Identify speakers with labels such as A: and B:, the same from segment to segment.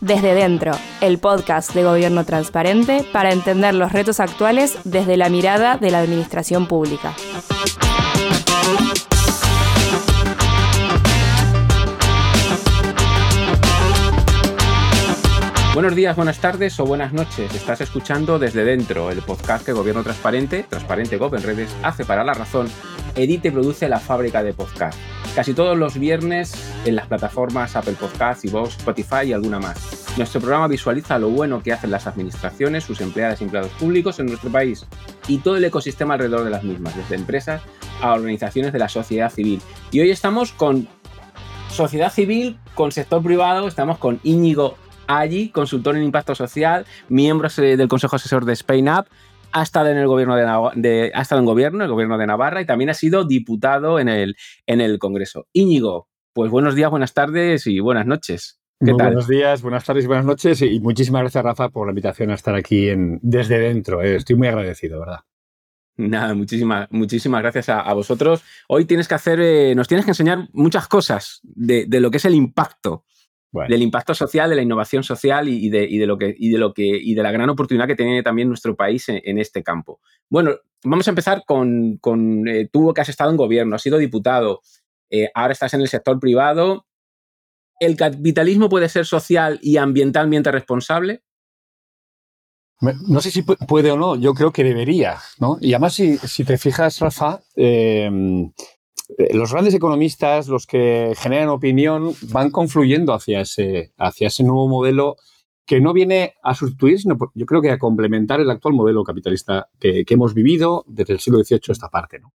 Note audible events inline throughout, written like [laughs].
A: Desde Dentro, el podcast de Gobierno Transparente para entender los retos actuales desde la mirada de la administración pública.
B: Buenos días, buenas tardes o buenas noches. Estás escuchando Desde Dentro, el podcast que Gobierno Transparente, Transparente Gov en redes, hace para la razón, edita y produce la fábrica de podcast. Casi todos los viernes en las plataformas Apple Podcasts, Vox, Spotify y alguna más. Nuestro programa visualiza lo bueno que hacen las administraciones, sus empleadas y empleados públicos en nuestro país y todo el ecosistema alrededor de las mismas, desde empresas a organizaciones de la sociedad civil. Y hoy estamos con sociedad civil, con sector privado, estamos con Íñigo allí, consultor en impacto social, miembro del Consejo Asesor de Spain Up, ha estado en el gobierno de, ha estado en gobierno, el gobierno de Navarra, y también ha sido diputado en el, en el Congreso. Íñigo, pues buenos días, buenas tardes y buenas noches.
C: ¿Qué tal? Buenos días, buenas tardes y buenas noches. Y muchísimas gracias, Rafa, por la invitación a estar aquí en, desde dentro. Eh, estoy muy agradecido, ¿verdad?
B: Nada, muchísimas, muchísimas gracias a, vosotros. Hoy tienes que hacer, eh, nos tienes que enseñar muchas cosas de, de, lo que es el impacto del impacto social, de la innovación social y, de, y, de, lo que, y, de, lo que, y de la gran oportunidad que tiene también nuestro país en, este campo. Bueno, vamos a empezar con, con eh, tú que has estado en gobierno, has sido diputado, eh, ahora estás en el sector privado. ¿El capitalismo puede ser social y ambientalmente responsable?
C: No sé si puede o no, yo creo que debería, ¿no? Y además, si, si te fijas, Rafa, eh, los grandes economistas, los que generan opinión, van confluyendo hacia ese, hacia ese nuevo modelo que no viene a sustituir, sino yo creo que a complementar el actual modelo capitalista que, hemos vivido desde el siglo XVIII esta parte. ¿no?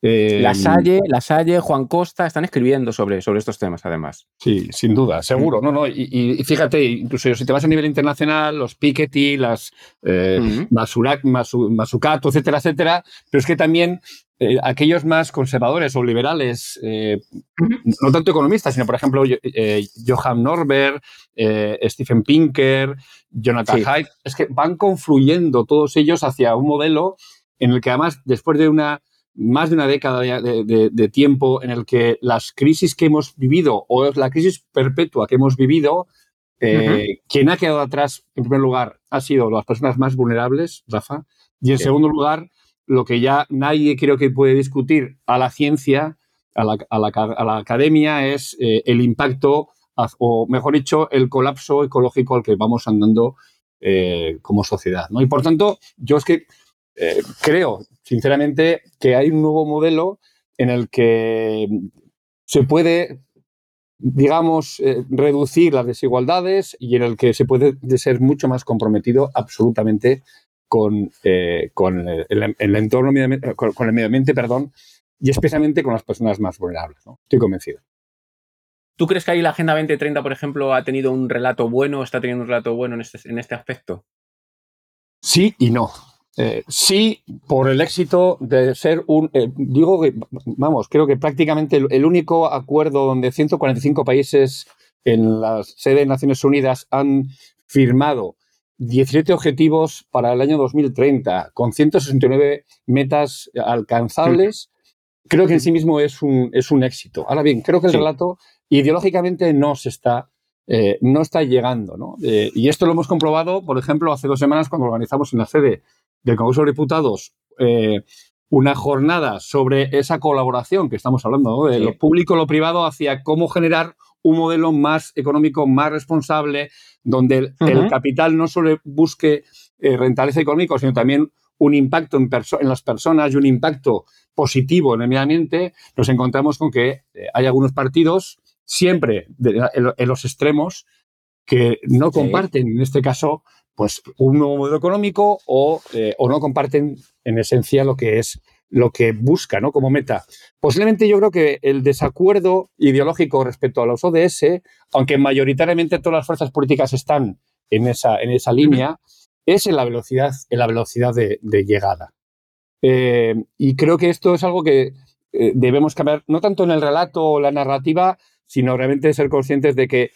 B: Eh, la Salle, La Salle, Juan Costa están escribiendo sobre, sobre estos temas, además.
C: Sí, sin duda, seguro. No, no, y, fíjate, incluso si te vas a nivel internacional, los Piketty, las eh, Masukato, etcétera, etcétera, pero es que también eh, aquellos más conservadores o liberales, eh, no tanto economistas, sino por ejemplo Johan Norberg, Stephen Pinker, Jonathan Haidt, es que van confluyendo todos ellos hacia un modelo en el que además después de una más de una década de, tiempo en el que las crisis que hemos vivido o la crisis perpetua que hemos vivido, eh, quien ha quedado atrás, en primer lugar, ha sido las personas más vulnerables, Rafa, y en segundo lugar, lo que ya nadie creo que puede discutir a la ciencia, a la, academia, es eh, el impacto, o mejor dicho, el colapso ecológico al que vamos andando eh, como sociedad. ¿no? Y por tanto, yo es que creo sinceramente, que hay un nuevo modelo en el que se puede, digamos, eh, reducir las desigualdades y en el que se puede ser mucho más comprometido absolutamente con, eh, con el, entorno, con, el medio ambiente, perdón, y especialmente con las personas más vulnerables. Estoy convencido.
B: ¿Tú crees que ahí la Agenda 2030, por ejemplo, ha tenido un relato bueno, está teniendo un relato bueno en este, en este aspecto?
C: Sí y no. Eh, sí, por el éxito de ser un, eh, digo que, vamos, creo que prácticamente el, único acuerdo donde 145 países en la sede de Naciones Unidas han firmado 17 objetivos para el año 2030, con 169 metas alcanzables, creo que en sí mismo es un, es un éxito. Ahora bien, creo que el relato ideológicamente no se está eh, no está llegando. ¿no? y esto lo hemos comprobado, por ejemplo, hace dos semanas cuando organizamos en la sede del Congreso de Diputados eh, una jornada sobre esa colaboración que estamos hablando, de lo público lo privado, hacia cómo generar un modelo más económico, más responsable, donde el, capital no solo busque eh, rentabilidad económica, sino también un impacto en, en, las personas y un impacto positivo en el medio ambiente, nos encontramos con que eh, hay algunos partidos, siempre en, los extremos, que no comparten, en este caso, pues un nuevo modelo económico o, eh, o no comparten en esencia lo que es lo que busca ¿no? como meta. Posiblemente yo creo que el desacuerdo ideológico respecto a los ODS, aunque mayoritariamente todas las fuerzas políticas están en esa, en esa línea, es en la velocidad, en la velocidad de, llegada. Eh, y creo que esto es algo que eh, debemos cambiar, no tanto en el relato o la narrativa, sino realmente ser conscientes de que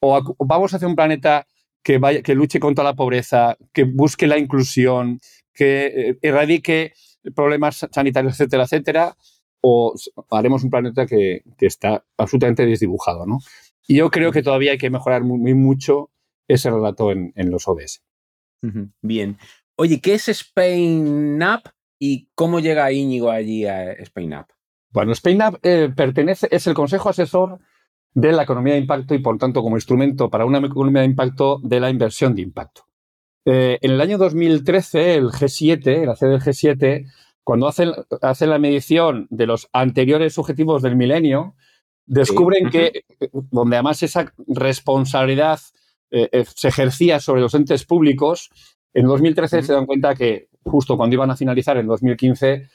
C: o, vamos hacia un planeta que, vaya, que luche contra la pobreza, que busque la inclusión, que eh, erradique problemas sanitarios, etcétera, etcétera, o haremos un planeta que, está absolutamente desdibujado, ¿no? Y yo creo que todavía hay que mejorar muy, mucho ese relato en, los ODS.
B: Bien. Oye, ¿qué es Spain Up y cómo llega Íñigo allí a Spain Up?
C: Bueno, Spain Up eh, pertenece, es el consejo asesor de la economía de impacto y, por tanto, como instrumento para una economía de impacto de la inversión de impacto. Eh, en el año 2013, el G7, la sede del G7, cuando hacen, la medición de los anteriores objetivos del milenio, descubren que, donde además esa responsabilidad eh, eh, se ejercía sobre los entes públicos, en 2013 se dan cuenta que justo cuando iban a finalizar en 2015,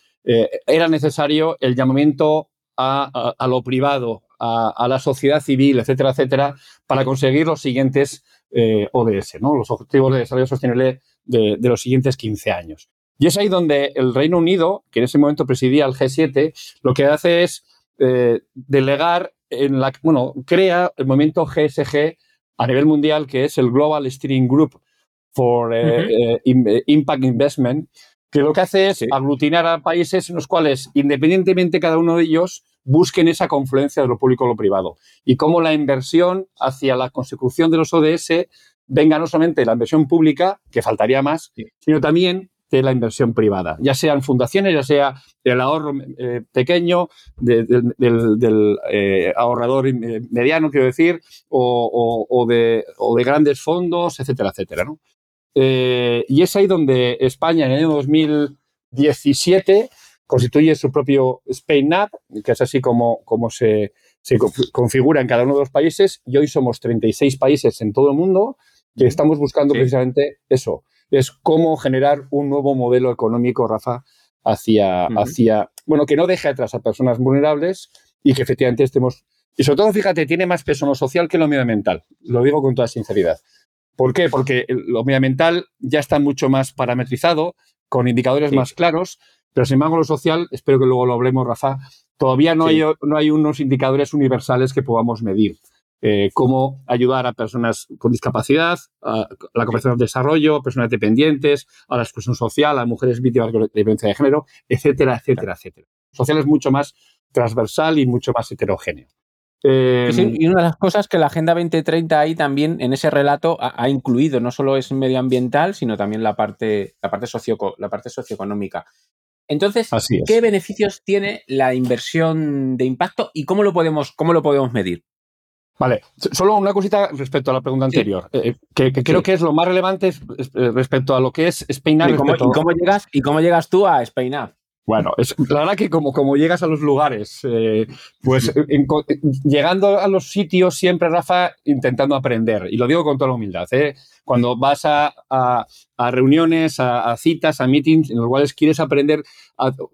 C: era necesario el llamamiento a, lo privado, a, la sociedad civil, etcétera, etcétera, para conseguir los siguientes eh, ODS, ¿no? los Objetivos de Desarrollo Sostenible de, los siguientes 15 años. Y es ahí donde el Reino Unido, que en ese momento presidía el G7, lo que hace es eh, delegar en la, bueno, crea el movimiento GSG a nivel mundial, que es el Global Steering Group for eh, Impact Investment, que lo que hace es aglutinar a países en los cuales, independientemente cada uno de ellos, busquen esa confluencia de lo público y lo privado. Y cómo la inversión hacia la consecución de los ODS venga no solamente de la inversión pública, que faltaría más, sino también de la inversión privada, ya sean fundaciones, ya sea el ahorro eh, pequeño, del, eh, ahorrador mediano, quiero decir, o, de, de, grandes fondos, etcétera, etcétera. Eh, y es ahí donde España en el año 2017 constituye su propio Spain App, que es así como, como se, configura en cada uno de los países, y hoy somos 36 países en todo el mundo que estamos buscando precisamente eso, es cómo generar un nuevo modelo económico, Rafa, hacia, hacia, bueno, que no deje atrás a personas vulnerables y que efectivamente estemos, y sobre todo, fíjate, tiene más peso lo social que lo medioambiental, lo digo con toda sinceridad. ¿Por qué? Porque lo medioambiental ya está mucho más parametrizado, con indicadores más claros, pero sin embargo, lo social, espero que luego lo hablemos, Rafa, todavía no, hay, no hay unos indicadores universales que podamos medir. Eh, cómo ayudar a personas con discapacidad, a la cooperación al desarrollo, personas dependientes, a la exclusión social, a mujeres víctimas de violencia de género, etcétera, etcétera, etcétera. Social es mucho más transversal y mucho más heterogéneo.
B: Eh, y una de las cosas que la Agenda 2030 ahí también en ese relato ha, incluido, no solo es medioambiental, sino también la parte, la parte, socio, la parte socioeconómica. Entonces, ¿qué beneficios tiene la inversión de impacto y cómo lo podemos, cómo lo podemos medir?
C: Vale, solo una cosita respecto a la pregunta anterior, eh, que, creo que es lo más relevante eh, respecto a lo que es Spain
B: ¿Y cómo, llegas, ¿Y cómo llegas tú a Spain
C: bueno, es, la verdad que como, como llegas a los lugares, eh, pues llegando a los sitios siempre, Rafa, intentando aprender. Y lo digo con toda la humildad. ¿eh? Cuando vas a, reuniones, a, citas, a meetings, en los cuales quieres aprender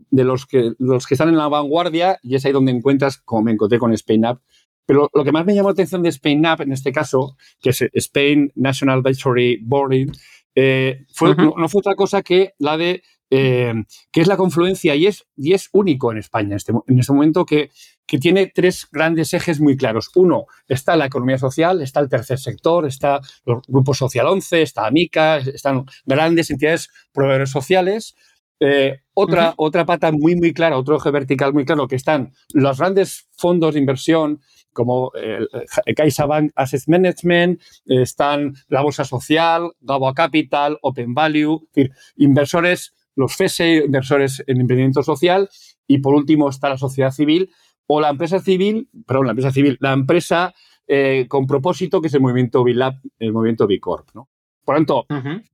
C: de los que, los que están en la vanguardia, y es ahí donde encuentras, como me encontré con Spain Up. Pero lo que más me llamó la atención de Spain Up, en este caso, que es Spain National Advisory Board, eh, fue, no fue otra cosa que la de eh, que es la confluencia y es, y es único en España este, en este momento que, que, tiene tres grandes ejes muy claros. Uno, está la economía social, está el tercer sector, está los grupos social 11, está AMICA, están grandes entidades proveedores sociales. Eh, otra, otra pata muy, muy clara, otro eje vertical muy claro, que están los grandes fondos de inversión como el CaixaBank Asset Management, están la Bolsa Social, Gabo Capital, Open Value, es decir, inversores los FESE, inversores en emprendimiento social, y por último está la sociedad civil o la empresa civil, perdón, la empresa civil, la empresa eh, con propósito que es el movimiento BILAB, el movimiento B Corp, ¿no? Por tanto,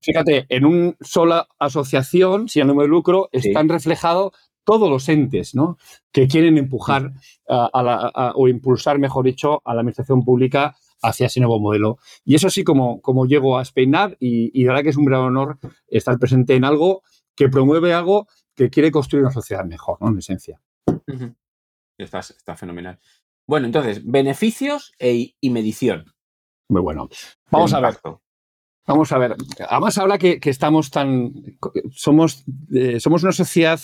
C: fíjate, en una sola asociación, sin ánimo de lucro, están reflejados todos los entes ¿no? que quieren empujar o impulsar, mejor dicho, a la administración pública hacia ese nuevo modelo. Y eso así como, como llego a SpainUp y, y la verdad que es un gran honor estar presente en algo que promueve algo que quiere construir una sociedad mejor, ¿no? En esencia.
B: está, está, fenomenal. Bueno, entonces, beneficios e, y medición.
C: Muy bueno. Vamos a ver. Vamos a ver. Además habla que, estamos tan. Somos, eh, somos una sociedad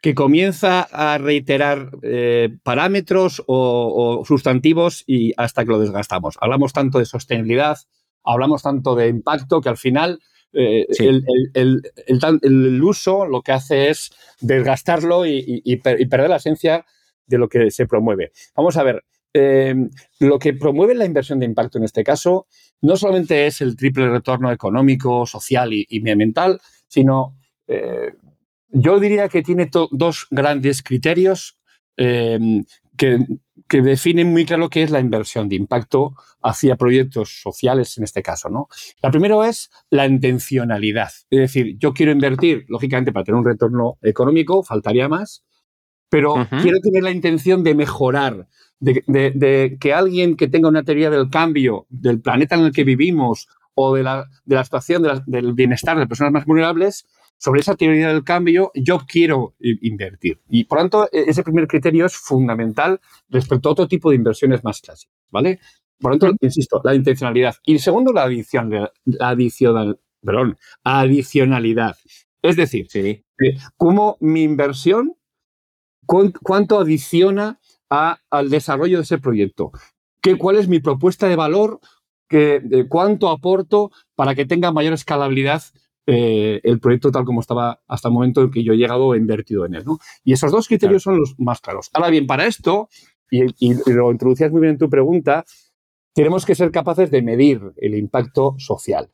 C: que comienza a reiterar eh, parámetros o, sustantivos y hasta que lo desgastamos. Hablamos tanto de sostenibilidad, hablamos tanto de impacto que al final eh, el, uso lo que hace es desgastarlo y, perder la esencia de lo que se promueve. Vamos a ver, em, lo que promueve la inversión de impacto en este caso no solamente es el triple retorno económico, social y, medioambiental, sino eh, yo diría que tiene dos grandes criterios em, que, definen muy claro qué es la inversión de impacto hacia proyectos sociales en este caso. ¿no? La primero es la intencionalidad. Es decir, yo quiero invertir, lógicamente, para tener un retorno económico, faltaría más, pero quiero tener la intención de mejorar, de, que alguien que tenga una teoría del cambio del planeta en el que vivimos o de la, de la situación del bienestar de personas más vulnerables, sobre esa teoría del cambio yo quiero invertir. Y por tanto, e, ese primer criterio es fundamental respecto a otro tipo de inversiones más clásicas, ¿vale? Por lo tanto, insisto, la intencionalidad. Y segundo, la adición, la adicional, perdón, adicionalidad. Es decir, sí. cómo mi inversión cuánto adiciona al desarrollo de ese proyecto. ¿Qué, ¿Cuál es mi propuesta de valor? ¿Qué, ¿Cuánto aporto para que tenga mayor escalabilidad eh, el proyecto tal como estaba hasta el momento en que yo he llegado o invertido en él? Y esos dos criterios son los más claros. Ahora bien, para esto, y, y lo introducías muy bien en tu pregunta, tenemos que ser capaces de medir el impacto social.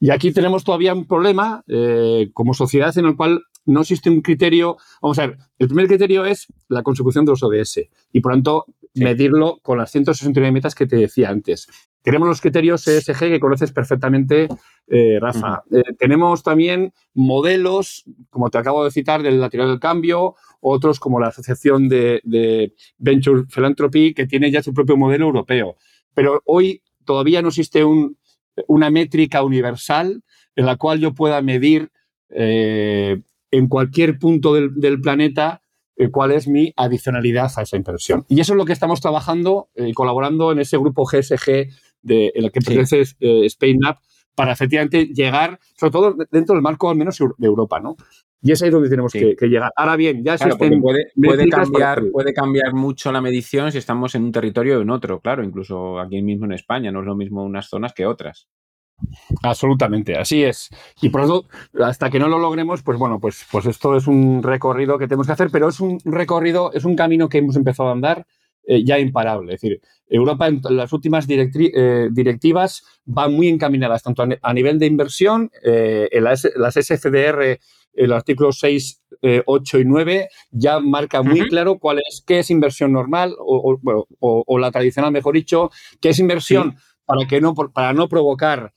C: Y aquí tenemos todavía un problema eh, como sociedad en el cual no existe un criterio. Vamos a ver, el primer criterio es la consecución de los ODS y por tanto medirlo con las 169 metas que te decía antes. Tenemos los criterios ESG que conoces perfectamente, eh, Rafa. Eh, tenemos también modelos, como te acabo de citar, del lateral del cambio, otros como la Asociación de, de Venture Philanthropy, que tiene ya su propio modelo europeo. Pero hoy todavía no existe un, una métrica universal en la cual yo pueda medir eh, en cualquier punto del, planeta cuál es mi adicionalidad a esa inversión. Y eso es lo que estamos trabajando y eh, colaborando en ese grupo GSG de, en el que pertenece Spain Up para efectivamente llegar, sobre todo dentro del marco al menos de Europa, ¿no? Y es ahí donde tenemos que, llegar. Ahora bien, ya existen...
B: puede, puede, cambiar, puede cambiar mucho la medición si estamos en un territorio o en otro, claro, incluso aquí mismo en España, no es lo mismo unas zonas que otras.
C: Absolutamente, así es. Y por eso, hasta que no lo logremos, pues bueno, pues, pues esto es un recorrido que tenemos que hacer, pero es un recorrido, es un camino que hemos empezado a andar eh, ya imparable. Es decir, Europa en las últimas eh, directivas van muy encaminadas, tanto a, nivel de inversión, eh, en las, las SFDR el artículo 6, 8 eh, y 9 ya marca muy claro cuál es, qué es inversión normal o, la tradicional, mejor dicho, qué es inversión para, que no, para no provocar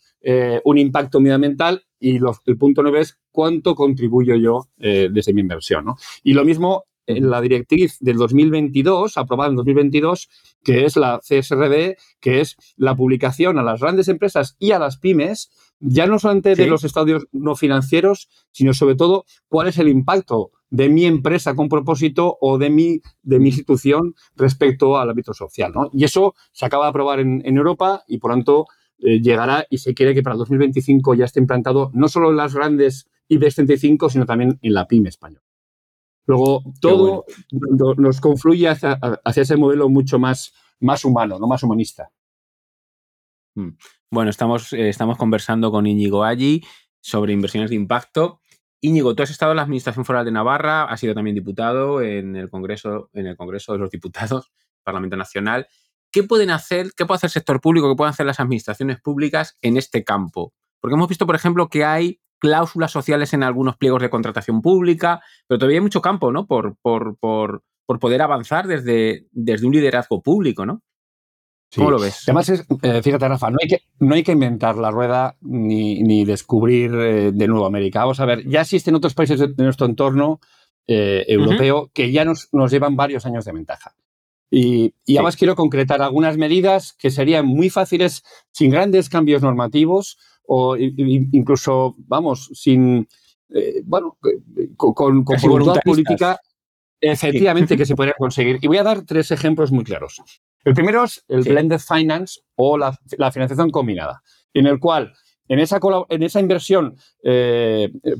C: un impacto medioambiental y el punto 9 es cuánto contribuyo yo eh, desde mi inversión. Y lo mismo la directriz del 2022, aprobada en 2022, que es la CSRD, que es la publicación a las grandes empresas y a las pymes ya no solamente de los estadios no financieros, sino sobre todo cuál es el impacto de mi empresa con propósito o de mi, de mi institución respecto al ámbito social. Y eso se acaba de aprobar en, Europa y por tanto eh, llegará y se quiere que para el 2025 ya esté implantado no solo en las grandes IBEX 35, sino también en la pyme española. Luego, todo nos confluye hacia, ese modelo mucho más, más humano, no más humanista.
B: Mm. Bueno, estamos, eh, estamos conversando con Íñigo Allí sobre inversiones de impacto. Íñigo, tú has estado en la Administración Foral de Navarra, has sido también diputado en el Congreso, en el Congreso de los Diputados, [laughs] Parlamento Nacional. ¿Qué pueden hacer, qué puede hacer el sector público, qué pueden hacer las administraciones públicas en este campo? Porque hemos visto, por ejemplo, que hay cláusulas sociales en algunos pliegos de contratación pública, pero todavía hay mucho campo, ¿no? Por, por, por, por poder avanzar desde, desde un liderazgo público, ¿no? ¿Cómo lo ves?
C: Además, es, eh, fíjate, Rafa, no hay, que, no hay que inventar la rueda ni, descubrir eh, de nuevo América. Vamos a ver, ya existen otros países de, nuestro entorno eh, europeo que ya nos, llevan varios años de ventaja. Y, además quiero concretar algunas medidas que serían muy fáciles sin grandes cambios normativos o incluso, vamos, sin, bueno, con, con, voluntad política, efectivamente, que se [laughs] podría conseguir. Y voy a dar tres ejemplos muy claros. El primero es el blended finance o la, financiación combinada, en el cual en esa, en esa inversión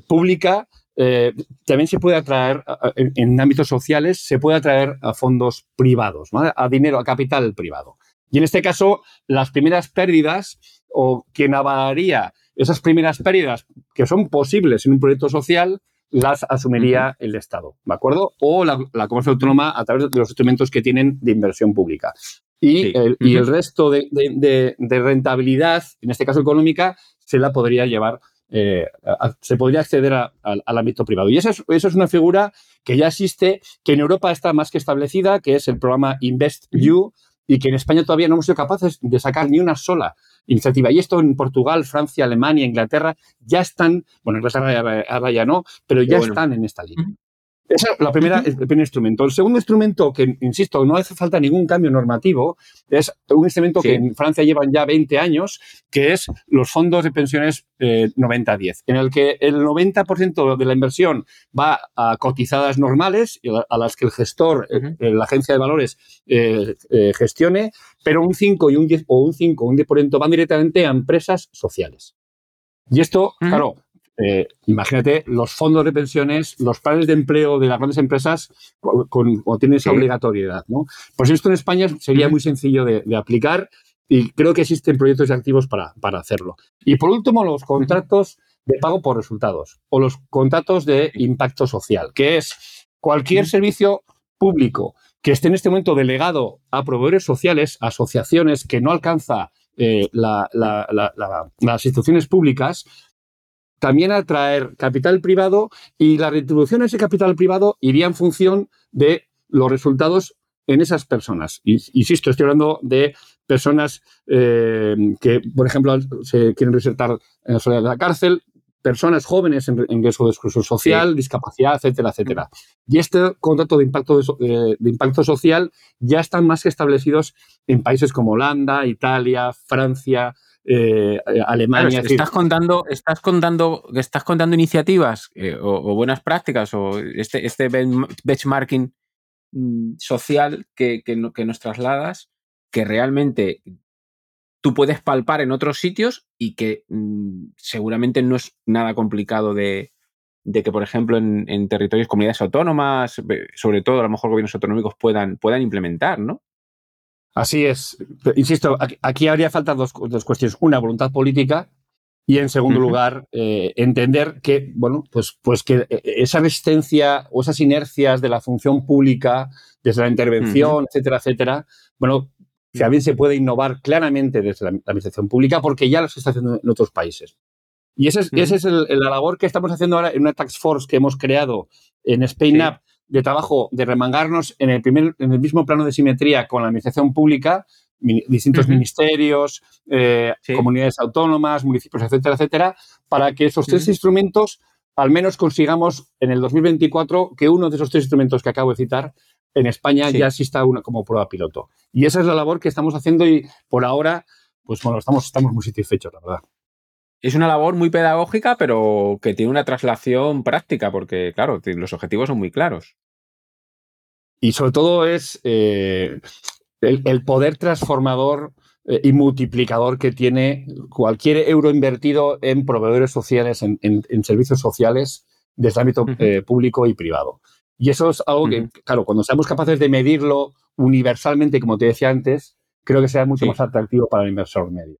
C: pública eh, también se puede atraer, en, ámbitos sociales, se puede atraer a fondos privados, a dinero, a capital privado. Y en este caso, las primeras pérdidas o quien avalaría esas primeras pérdidas que son posibles en un proyecto social, las asumiría el Estado, ¿de acuerdo? O la, comunidad autónoma a través de los instrumentos que tienen de inversión pública. Y, el, y el, resto de, de, rentabilidad, en este caso económica, se la podría llevar eh, se podría acceder al ámbito privado. Y esa es, es una figura que ya existe, que en Europa está más que establecida, que es el programa InvestU, y que en España todavía no hemos sido capaces de sacar ni una sola iniciativa. Y esto en Portugal, Francia, Alemania, Inglaterra ya están, bueno, en ahora ya no, pero ya están en esta línea. Esa es la primera, el primer instrumento. El segundo instrumento, que insisto, no hace falta ningún cambio normativo, es un instrumento que en Francia llevan ya 20 años, que es los fondos de pensiones 90-10, eh, en el que el 90% de la inversión va a cotizadas normales, a las que el gestor, eh, la agencia de valores, eh, gestione, pero un 5 y un 10 o un 5 o un 10% van directamente a empresas sociales. Y esto, claro, eh, imagínate los fondos de pensiones, los planes de empleo de las grandes empresas con, tienen esa obligatoriedad. ¿no? Pues esto en España sería muy sencillo de, aplicar y creo que existen proyectos activos para, para hacerlo. Y por último, los contratos de pago por resultados o los contratos de impacto social, que es cualquier servicio público que esté en este momento delegado a proveedores sociales, asociaciones que no alcanza eh, las instituciones públicas, también atraer capital privado y la retribución a ese capital privado iría en función de los resultados en esas personas. Insisto, estoy hablando de personas eh, que, por ejemplo, se quieren resaltar en la soledad de la cárcel, personas jóvenes en, riesgo de exclusión social, discapacidad, etcétera, etcétera. Y este contrato de impacto, de, de impacto social ya están más establecidos en países como Holanda, Italia, Francia, eh, Alemania.
B: estás contando, estás contando, estás contando iniciativas eh, o, buenas prácticas o este, este benchmarking mm, social que, nos trasladas, que realmente tú puedes palpar en otros sitios y que mm, seguramente no es nada complicado de, que, por ejemplo, en, territorios, comunidades autónomas, sobre todo a lo mejor gobiernos autonómicos puedan, puedan implementar, ¿no?
C: Así es. Insisto, aquí, habría falta dos, cuestiones. Una, voluntad política y, en segundo lugar, eh, entender que, bueno, pues, pues que eh, esa resistencia o esas inercias de la función pública, desde la intervención, etcétera, etcétera, bueno, también se puede innovar claramente desde la, administración pública porque ya lo se está haciendo en otros países. Y esa es, ese es el, la labor que estamos haciendo ahora en una tax force que hemos creado en Spain Up de trabajo de remangarnos en el, primer, en el mismo plano de simetría con la administración pública, distintos ministerios, eh, comunidades autónomas, municipios, etcétera, etcétera, para que esos tres instrumentos al menos consigamos en el 2024 que uno de esos tres instrumentos que acabo de citar en España ya exista una como prueba piloto. Y esa es la labor que estamos haciendo y por ahora, pues bueno, estamos, estamos muy satisfechos, la verdad
B: es una labor muy pedagógica, pero que tiene una traslación práctica, porque, claro, los objetivos son muy claros.
C: Y sobre todo es eh, el, poder transformador eh, y multiplicador que tiene cualquier euro invertido en proveedores sociales, en, servicios sociales, desde el ámbito eh, público y privado. Y eso es algo que, claro, cuando seamos capaces de medirlo universalmente, como te decía antes, creo que será mucho más atractivo para el inversor medio.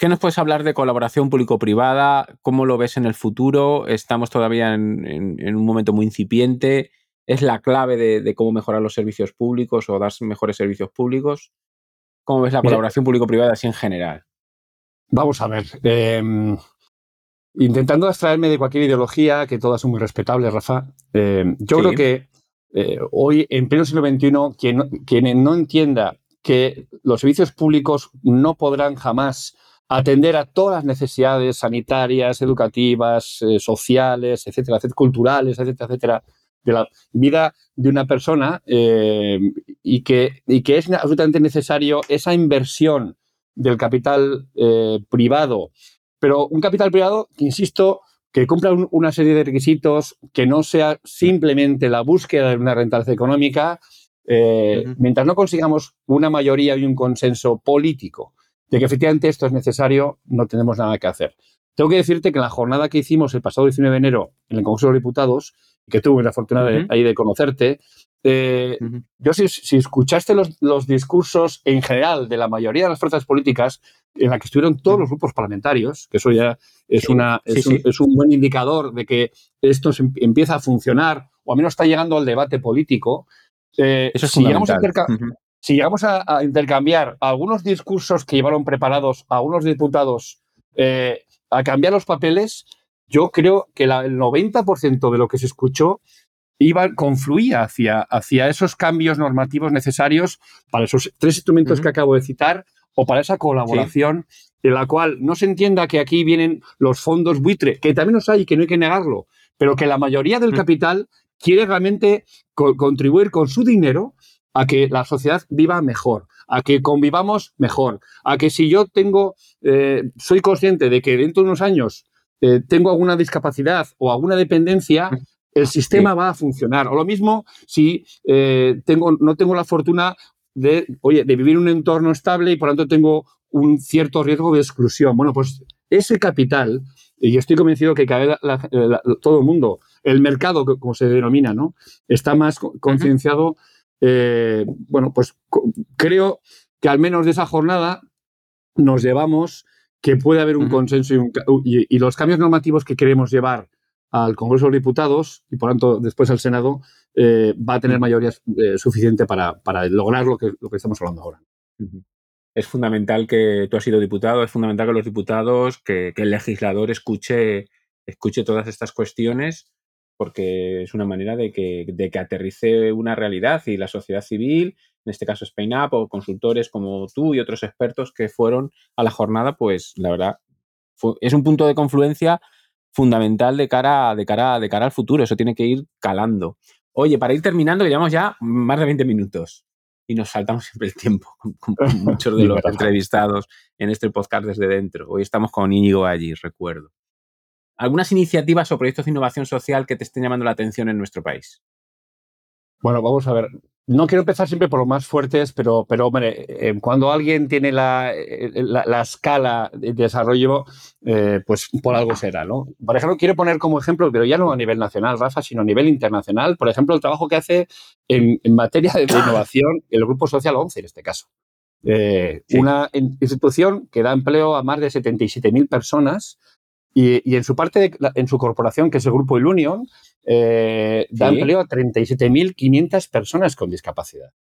B: ¿Qué nos puedes hablar de colaboración público-privada? ¿Cómo lo ves en el futuro? Estamos todavía en, un momento muy incipiente. ¿Es la clave de, cómo mejorar los servicios públicos o dar mejores servicios públicos? ¿Cómo ves la colaboración público-privada así en general?
C: Vamos a ver. Em, intentando extraerme de cualquier ideología, que todas son muy respetables, Rafa, em, yo creo que eh, hoy, en pleno siglo XXI, quien, quien no entienda que los servicios públicos no podrán jamás atender a todas las necesidades sanitarias, educativas, eh, sociales, etcétera, culturales, etcétera, etcétera, de la vida de una persona eh, y, que, y que es absolutamente necesario esa inversión del capital eh, privado. Pero un capital privado, insisto, que cumpla una serie de requisitos, que no sea simplemente la búsqueda de una rentabilidad económica, mientras no consigamos una mayoría y un consenso político de que efectivamente esto es necesario, no tenemos nada que hacer. Tengo que decirte que en la jornada que hicimos el pasado 19 de enero en el Congreso de los Diputados, que tuve la fortuna de, ahí de conocerte, eh, yo si, escuchaste los, discursos en general de la mayoría de las fuerzas políticas, en la que estuvieron todos los grupos parlamentarios, que eso ya es, una, es, un, buen indicador de que esto empieza a funcionar, o al menos está llegando al debate político, eh, eso si, llegamos a si, llegamos a, intercambiar algunos discursos que llevaron preparados a algunos diputados eh, a cambiar los papeles, yo creo que el 90% de lo que se escuchó iba, confluía hacia, hacia esos cambios normativos necesarios para esos tres instrumentos que acabo de citar o para esa colaboración en la cual no se entienda que aquí vienen los fondos buitre, que también los hay y que no hay que negarlo, pero que la mayoría del capital quiere realmente contribuir con su dinero a que la sociedad viva mejor, a que convivamos mejor, a que si yo tengo, eh, soy consciente de que dentro de unos años eh, tengo alguna discapacidad o alguna dependencia, el sistema va a funcionar. O lo mismo si eh, tengo, no tengo la fortuna de, oye, de vivir en un entorno estable y por lo tanto tengo un cierto riesgo de exclusión. Bueno, pues ese capital, y estoy convencido que cada todo el mundo, el mercado, como se denomina, ¿no? está más concienciado. Eh, bueno, pues creo que al menos de esa jornada nos llevamos que puede haber un consenso y, los cambios normativos que queremos llevar al Congreso de los Diputados y por tanto después al Senado eh, va a tener mayoría eh, suficiente para, lograr lo que, lo que estamos hablando ahora.
B: Es fundamental que tú has sido diputado, es fundamental que los diputados, que, el legislador escuche, escuche todas estas cuestiones porque es una manera de que, de que aterrice una realidad y la sociedad civil, en este caso Spain Up o consultores como tú y otros expertos que fueron a la jornada, pues la verdad es un punto de confluencia fundamental de cara, de, cara, de cara al futuro. Eso tiene que ir calando. Oye, para ir terminando, llevamos ya más de 20 minutos y nos saltamos siempre el tiempo con, [laughs] muchos de los entrevistados en este podcast desde dentro. Hoy estamos con Íñigo allí, recuerdo. ¿Algunas iniciativas o proyectos de innovación social que te estén llamando la atención en nuestro país?
C: Bueno, vamos a ver no quiero empezar siempre por los más fuertes, pero, pero hombre, eh, cuando alguien tiene la, eh, la, escala de desarrollo, eh, pues por algo será, ¿no? Por ejemplo, quiero poner como ejemplo, pero ya no a nivel nacional, Rafa, sino a nivel internacional, por ejemplo, el trabajo que hace en, materia de innovación el Grupo Social 11, en este caso. Una institución que da empleo a más de 77.000 personas y, en su parte, en su corporación, que es el Grupo Ilunion, eh, da empleo a 37.500 personas con discapacidad.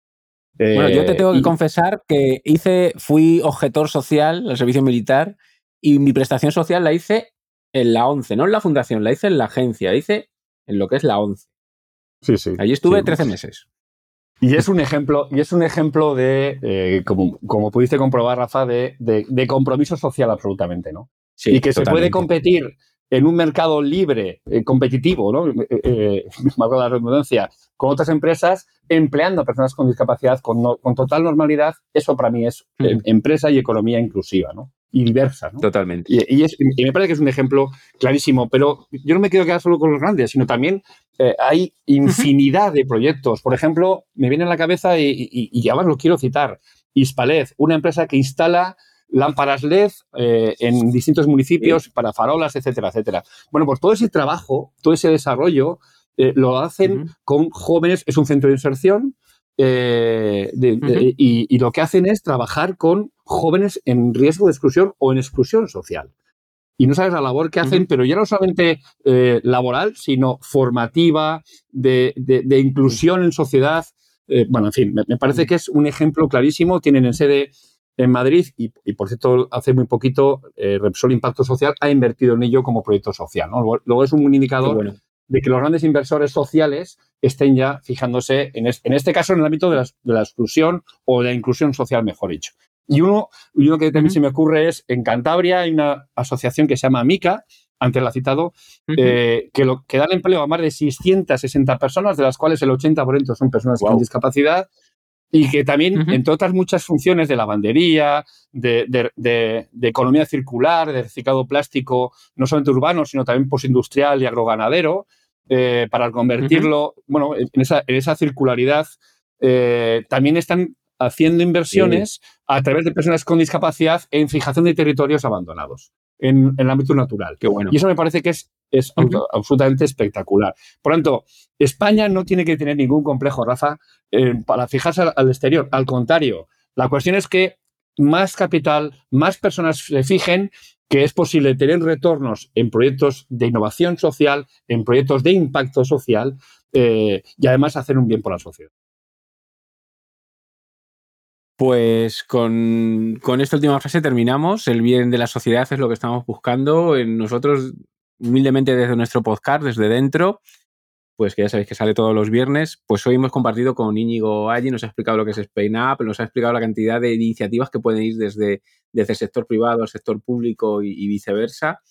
B: bueno, yo te tengo que eh, confesar que hice, fui objetor social al servicio militar y mi prestación social la hice en la 11, no en la fundación, la hice en la agencia, la hice en lo que es la 11.
C: Sí, sí.
B: Allí estuve 13 meses.
C: Y es un ejemplo, y es un ejemplo de, eh, como, como, pudiste comprobar, Rafa, de, de, compromiso social absolutamente, ¿no? Y que se puede competir en un mercado libre, eh, competitivo, ¿no? Eh, eh, [laughs] la redundancia, con otras empresas, empleando a personas con discapacidad con, con total normalidad, eso para mí es empresa y economía inclusiva, ¿no? Y diversa, ¿no?
B: Totalmente.
C: Y, me parece que es un ejemplo clarísimo, pero yo no me quiero quedar solo con los grandes, sino también hay [laughs] infinidad de proyectos. Por ejemplo, me viene a la cabeza y, y, y además lo quiero citar, Hispalez, una empresa que instala lámparas LED eh, en distintos municipios para farolas, etcétera, etcétera. Bueno, pues todo ese trabajo, todo ese desarrollo eh, lo hacen con jóvenes, es un centro de inserción. Eh, y, lo que hacen es trabajar con jóvenes en riesgo de exclusión o en exclusión social. Y no sabes la labor que hacen, pero ya no solamente laboral, sino formativa, de, inclusión en sociedad. bueno, en fin, me, me, parece que es un ejemplo clarísimo. Tienen en sede en Madrid y, por cierto, hace muy poquito eh, Repsol Impacto Social ha invertido en ello como proyecto social. Luego es un indicador de que los grandes inversores sociales estén ya fijándose, en, en este caso, en el ámbito de la, exclusión o de la inclusión social, mejor dicho. Y uno, uno que también se me ocurre es, en Cantabria hay una asociación que se llama MICA, antes la ha citado, eh, que, lo, que da empleo a más de 660 personas, de las cuales el 80% son personas con discapacidad, y que también, entre otras muchas funciones de lavandería, de, de, economía circular, de reciclado plástico, no solamente urbano, sino también postindustrial y agroganadero, eh, para convertirlo, bueno, en esa, en esa circularidad, eh, también están haciendo inversiones a través de personas con discapacidad en fijación de territorios abandonados en, el ámbito natural.
B: Qué bueno.
C: Y eso me parece que es, es absolutamente espectacular. Por lo tanto, España no tiene que tener ningún complejo, Rafa, eh, para fijarse al, exterior. Al contrario, la cuestión es que más capital, más personas se fijen que es posible tener retornos en proyectos de innovación social, en proyectos de impacto social eh, y además hacer un bien por la sociedad.
B: Pues con, esta última frase terminamos. El bien de la sociedad es lo que estamos buscando. En nosotros, humildemente desde nuestro podcast, desde dentro, pues que ya sabéis que sale todos los viernes, pues hoy hemos compartido con Íñigo Allí, nos ha explicado lo que es Spain Up, nos ha explicado la cantidad de iniciativas que pueden ir desde, desde el sector privado al sector público y, y viceversa.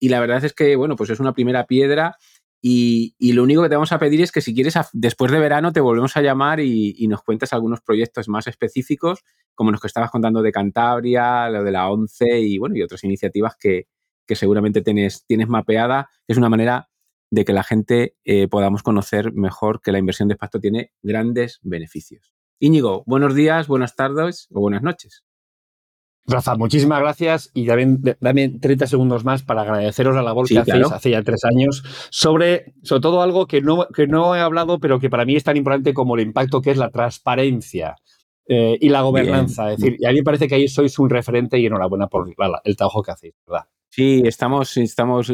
B: Y la verdad es que, bueno, pues es una primera piedra y, lo único que te vamos a pedir es que si quieres, después de verano, te volvemos a llamar y, nos cuentes algunos proyectos más específicos, como los que estabas contando de Cantabria, lo de la ONCE y, bueno, y otras iniciativas que, seguramente tienes, tienes mapeada. Es una manera de que la gente eh, podamos conocer mejor que la inversión de impacto tiene grandes beneficios. Íñigo, buenos días, buenas tardes o buenas noches.
C: Rafa, muchísimas gracias y también dame 30 segundos más para agradeceros la labor que hacéis hace ya tres años sobre, sobre todo algo que no, que no he hablado, pero que para mí es tan importante como el impacto que es la transparencia eh, y la gobernanza. Es decir, y a mí me parece que ahí sois un referente y enhorabuena por el trabajo que hacéis, ¿verdad?
B: Sí, estamos, estamos,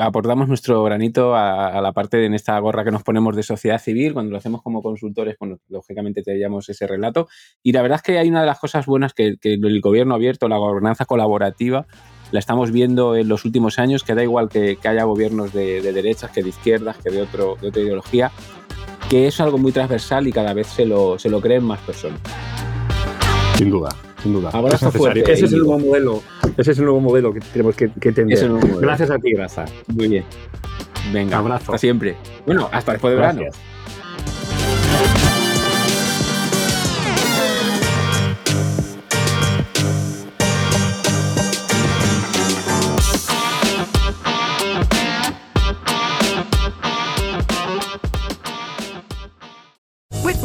B: aportamos nuestro granito a, la parte de en esta gorra que nos ponemos de sociedad civil. Cuando lo hacemos como consultores, bueno, lógicamente te ese relato. Y la verdad es que hay una de las cosas buenas que, el gobierno abierto, la gobernanza colaborativa, la estamos viendo en los últimos años, que da igual que, haya gobiernos de, derechas, que de izquierdas, que de, otro, de otra ideología, que es algo muy transversal y cada vez se lo, se lo creen más personas.
C: Sin duda sin duda.
B: Abrazo fuerte.
C: Ese es el nuevo modelo. Ese es el nuevo modelo que tenemos que, que tener. Gracias a ti, Graza.
B: Muy bien. Venga, abrazo. Hasta siempre. Bueno, hasta después de verano.